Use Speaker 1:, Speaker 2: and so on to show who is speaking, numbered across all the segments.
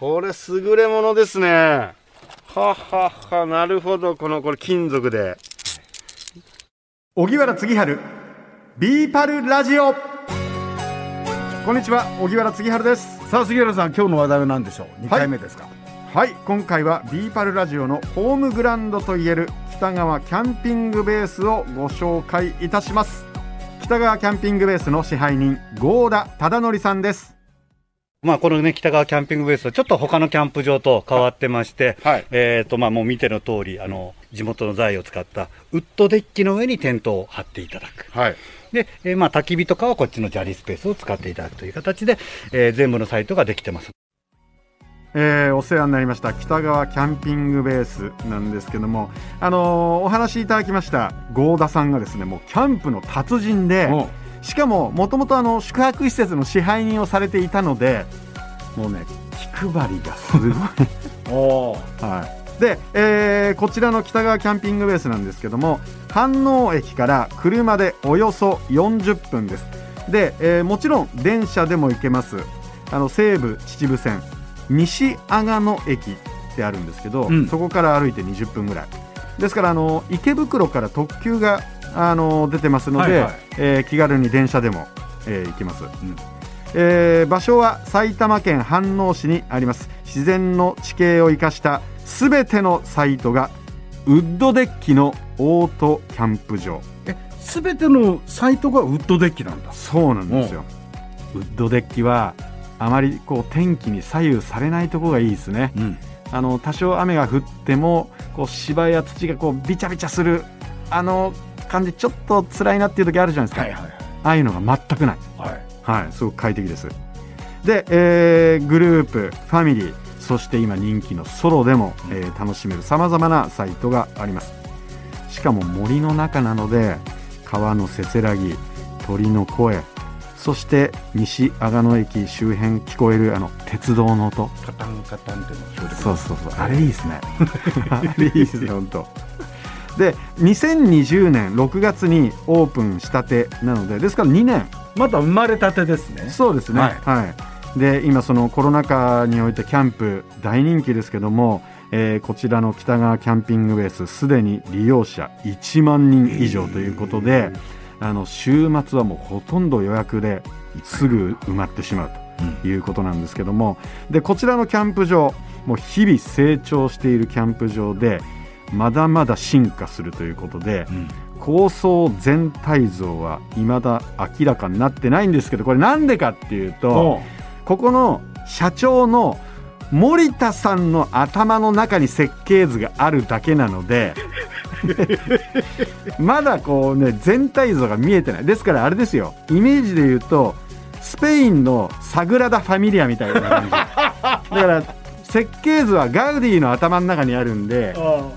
Speaker 1: これ優れものですね。ははは。なるほど。このこれ金属で。
Speaker 2: 荻原次春ビーパルラジオ。こんにちは。荻原次春です。
Speaker 3: さあ杉原さん今日の話題は何でしょう？2回目ですか、
Speaker 2: はい。今回はビーパルラジオのホームグラウンドといえる北川キャンピングベースをご紹介いたします。北川キャンピングベースの支配人郷田忠則さんです
Speaker 4: まあ、このね、北川キャンピングベースはちょっと他のキャンプ場と変わってまして、
Speaker 2: はい
Speaker 4: えっ、と、まあ、もう見ての通り、あの、地元の材を使ったウッドデッキの上にテントを張っていただく。
Speaker 2: はい
Speaker 4: で、えーまあ、焚き火とかはこっちの砂利スペースを使っていただくという形で、えー全部のサイトができてます。
Speaker 2: えーお世話になりました北川キャンピングベースなんですけども、あのーお話しいただきました郷田さんがですねもうキャンプの達人でしかももともとあの宿泊施設の支配人をされていたのでもうね気配りがすごい。
Speaker 3: お
Speaker 2: はい、で、えーこちらの北川キャンピングベースなんですけども飯能駅から車でおよそ40分です。で、えーもちろん電車でも行けます。あの西武秩父線西阿賀野駅ってあるんですけど、
Speaker 3: うん。
Speaker 2: そこから歩いて20分ぐらい。ですからあの池袋から特急があの出てますので、
Speaker 3: はいはい。
Speaker 2: えー気軽に電車でも、えー行きます、えー場所は埼玉県飯能市にあります。自然の地形を生かしたすべてのサイトがウッドデッキのオートキャンプ場。
Speaker 3: え全てのサイトがウッドデッキなんだ。
Speaker 2: そうなんですよ。ウッドデッキはあまりこう天気に左右されないところがいいですね。
Speaker 3: うん。
Speaker 2: あの多少雨が降ってもこう芝や土がこうビチャビチャするあの感じちょっと辛いなっていう時あるじゃないですか、
Speaker 3: はいはい
Speaker 2: ああいうのが全くない
Speaker 3: はい
Speaker 2: はい、すごく快適です。で、えーグループ、ファミリー、そして今人気のソロでも、えー楽しめるさまざまなサイトがあります。しかも森の中なので、川のせせらぎ、鳥の声、そして西阿賀野駅周辺聞こえるあの鉄道の音。
Speaker 3: カタンカタンっていうの
Speaker 2: そうそうそう、あれいいですね。あれいいですね、本当。で、2020年6月にオープンしたてなので、ですから2年
Speaker 3: まだ生まれたてですね
Speaker 2: そうですね。
Speaker 3: は
Speaker 2: はいい。で、今そのコロナ禍においてキャンプ大人気ですけども、えーこちらの北川キャンピングベースすでに利用者1万人以上ということで、あの週末はもうほとんど予約ですぐ埋まってしまうということなんですけども、でこちらのキャンプ場もう日々成長しているキャンプ場でまだまだ進化するということで、
Speaker 3: うん
Speaker 2: 構想全体像は未だ明らかになってないんですけどこれなんでかっていうとここの社長の森田さんの頭の中に設計図があるだけなので まだこうね全体像が見えてない。ですからあれですよ。イメージで言うとスペインのサグラダ・ファミリアみたいな感じ。だから設計図はガウディの頭の中にあるんで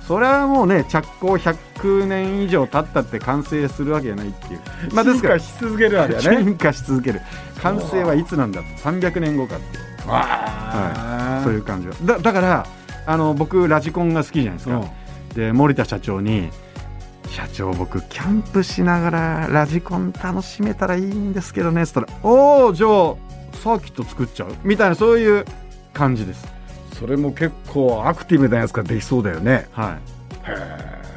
Speaker 2: それはもうね着工100年以上経ったって完成するわけじゃないっていう。まあですから
Speaker 3: 進化し続けるわけだね。
Speaker 2: 進化し続ける。完成はいつなんだ300年後かっていう。
Speaker 3: あ。
Speaker 2: そういう感じだだからあの僕ラジコンが好きじゃないですか、で森田社長に「社長僕キャンプしながらラジコン楽しめたらいいんですけどね」っつったら「おおじゃあサーキット作っちゃう?」みたいなそういう感じです
Speaker 3: それも結構アクティブなやつができそうだよね。
Speaker 2: は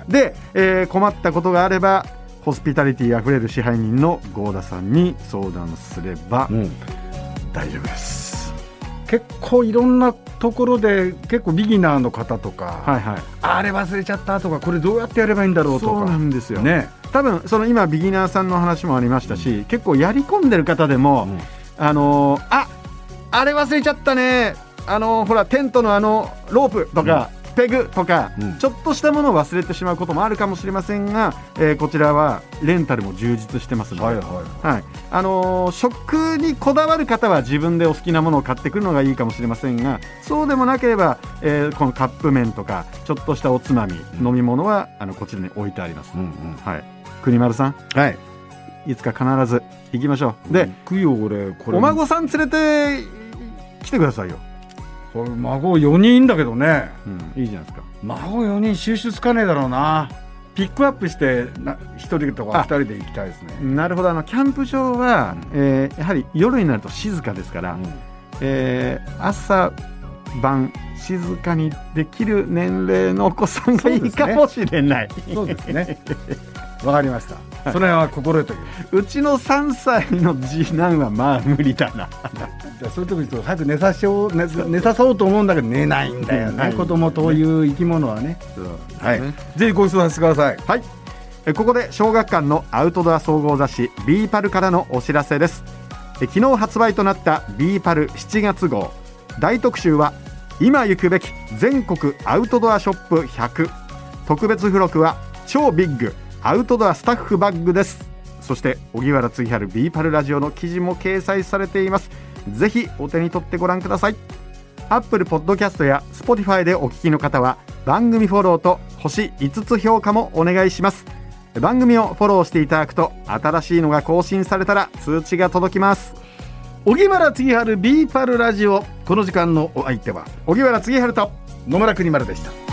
Speaker 2: い。で、えー困ったことがあればホスピタリティあふれる支配人の郷田さんに相談すれば
Speaker 3: うん。
Speaker 2: 大丈夫です、
Speaker 3: 結構いろんなところで結構ビギナーの方とか、
Speaker 2: はいはい。
Speaker 3: あれ忘れちゃったとかこれどうやってやればいいんだろうと
Speaker 2: そうな
Speaker 3: か
Speaker 2: んですよ、
Speaker 3: ね、
Speaker 2: 多分その今ビギナーさんの話もありましたし、結構やり込んでる方でも、
Speaker 3: うん。
Speaker 2: あのーああれ忘れちゃったねあのーほらテントのあのロープとか、ペグとか、
Speaker 3: うん。
Speaker 2: ちょっとしたものを忘れてしまうこともあるかもしれませんが、えーこちらはレンタルも充実してますので、
Speaker 3: はいはい
Speaker 2: はい。あのー食にこだわる方は自分でお好きなものを買ってくるのがいいかもしれませんがそうでもなければ、えーこのカップ麺とかちょっとしたおつまみ、飲み物はあのこちらに置いてあります、
Speaker 3: うんうん。
Speaker 2: はい、国丸さん？
Speaker 3: はい。
Speaker 2: いつか必ず行きましょう。で、
Speaker 3: 行くよ俺これ。
Speaker 2: お孫さん連れて来てくださいよ、
Speaker 3: これ孫4人いんだけどね。
Speaker 2: うん、いいじゃないですか。
Speaker 3: 孫4人収集つかねえだろうな。ピックアップしてな1人とか2人で行きたいですね。
Speaker 2: なるほど。あのキャンプ場は、えーやはり夜になると静かですから、えー朝晩静かにできる年齢のお子さんがいいかもしれない。
Speaker 3: そうですね わかりました。それは心得という
Speaker 2: うちの3歳の次男はまあ無理だな。
Speaker 3: じゃあそういう時に早く寝させよう寝寝さそうと思うんだけど寝ないんだよね。子供という生き物はね。はい。ぜひご質問させてください。
Speaker 2: はい。えここで小学館のアウトドア総合雑誌 BE-PAL からのお知らせです。え昨日発売となった BE-PAL 7月号。大特集は今行くべき全国アウトドアショップ100特別付録は超ビッグアウトドアスタッフバッグです。そして荻原次春ビーパルラジオの記事も掲載されています。ぜひお手に取ってご覧ください。アップルポッドキャストや Spotify でお聞きの方は番組フォローと星5つ評価もお願いします。番組をフォローしていただくと新しいのが更新されたら通知が届きます。
Speaker 3: 荻原次春ビーパルラジオ。この時間のお相手は
Speaker 2: 荻原次春と
Speaker 3: 野村国丸でした